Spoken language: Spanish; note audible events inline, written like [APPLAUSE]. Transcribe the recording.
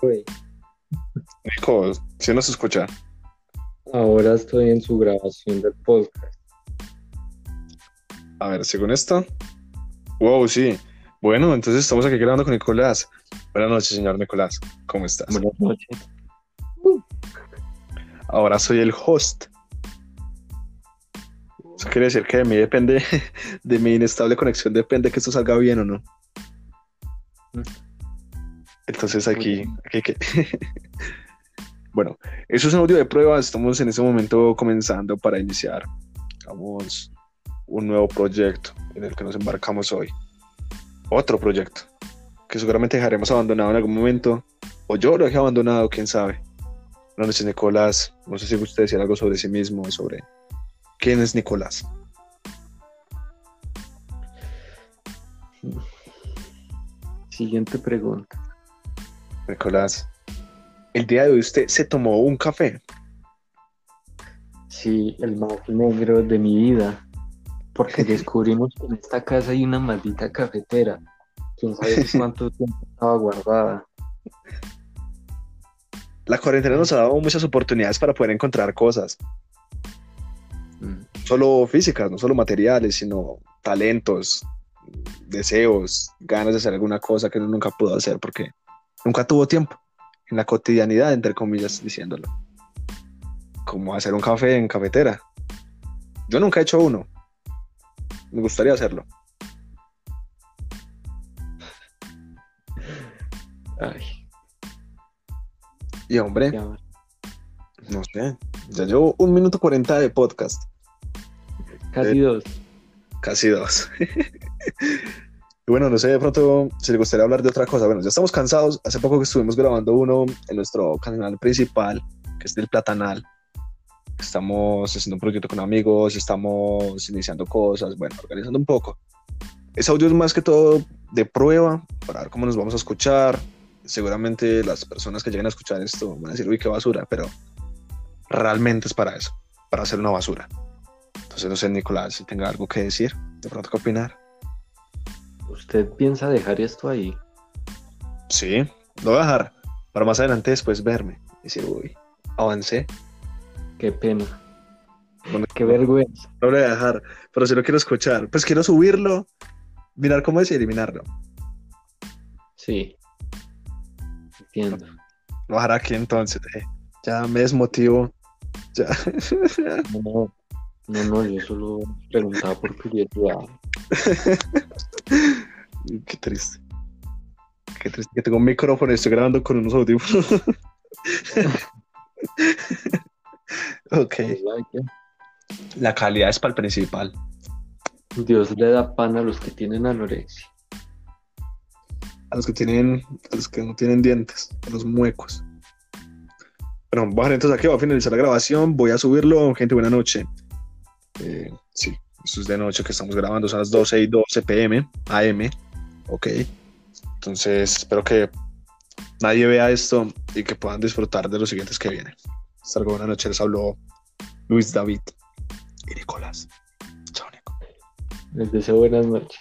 güey. Nico, ¿sí nos escucha? Ahora estoy en su grabación del podcast. A ver, según esto. Wow, sí. Bueno, entonces estamos aquí grabando con Nicolás. Buenas noches, señor Nicolás. ¿Cómo estás? Buenas noches. Ahora soy el host. Eso quiere decir que de mí depende, [LAUGHS] de mi inestable conexión depende que esto salga bien o no. Entonces aquí, aquí que... [LAUGHS] bueno, eso es un audio de prueba. Estamos en este momento comenzando para iniciar, digamos, un nuevo proyecto en el que nos embarcamos hoy. Otro proyecto que seguramente dejaremos abandonado en algún momento, o yo lo dejé abandonado, quién sabe. Buenas noches, Nicolás. No sé si usted decir algo sobre sí mismo, sobre quién es Nicolás. Siguiente pregunta. Nicolás, el día de hoy usted se tomó un café. Sí, el más negro de mi vida. Porque [LAUGHS] descubrimos que en esta casa hay una maldita cafetera. Quién sabe [LAUGHS] cuánto tiempo estaba guardada. La cuarentena nos ha dado muchas oportunidades para poder encontrar cosas. Mm. Solo físicas, no solo materiales, sino talentos, deseos, ganas de hacer alguna cosa que uno nunca pudo hacer porque nunca tuvo tiempo. En la cotidianidad, entre comillas, diciéndolo. Como hacer un café en cafetera. Yo nunca he hecho uno. Me gustaría hacerlo. Ay, Y hombre, ya. no sé, ya llevo un minuto cuarenta de podcast. Casi dos. Casi dos. [LAUGHS] bueno, no sé, de pronto si le gustaría hablar de otra cosa. Bueno, ya estamos cansados. Hace poco que estuvimos grabando uno en nuestro canal principal, que es del Platanal. Estamos haciendo un proyecto con amigos, estamos iniciando cosas, bueno, organizando un poco. Ese audio es más que todo de prueba para ver cómo nos vamos a escuchar. Seguramente las personas que lleguen a escuchar esto van a decir, uy, qué basura, pero realmente es para eso, para hacer una basura. Entonces, no sé, Nicolás, si tenga algo que decir, de pronto que opinar. ¿Usted piensa dejar esto ahí? Sí, lo voy a dejar para más adelante después verme y decir, uy, avancé. Qué pena. Bueno, Qué vergüenza. No lo voy a dejar, pero si lo quiero escuchar, pues quiero subirlo, mirar cómo es y eliminarlo. Sí. Entiendo. Lo dejar aquí entonces. eh. Ya me desmotivo. Ya. [LAUGHS] No, no, no, yo solo preguntaba por curiosidad. [LAUGHS] Qué triste. Qué triste que tengo un micrófono y estoy grabando con unos audífonos. [LAUGHS] ok. La calidad es para el principal. Dios le da pan a los que tienen anorexia. A los que tienen, a los que no tienen dientes, a los muecos. Bueno, bueno, entonces aquí va a finalizar la grabación. Voy a subirlo. Gente, buena noche. Eh, sí, esto es de noche que estamos grabando. Son las 12 y 12 pm, AM. Ok. Entonces, espero que nadie vea esto y que puedan disfrutar de los siguientes que vienen. Hasta luego, buena noche. Les habló Luis David y Nicolás. Chao, Nico. Les deseo buenas noches.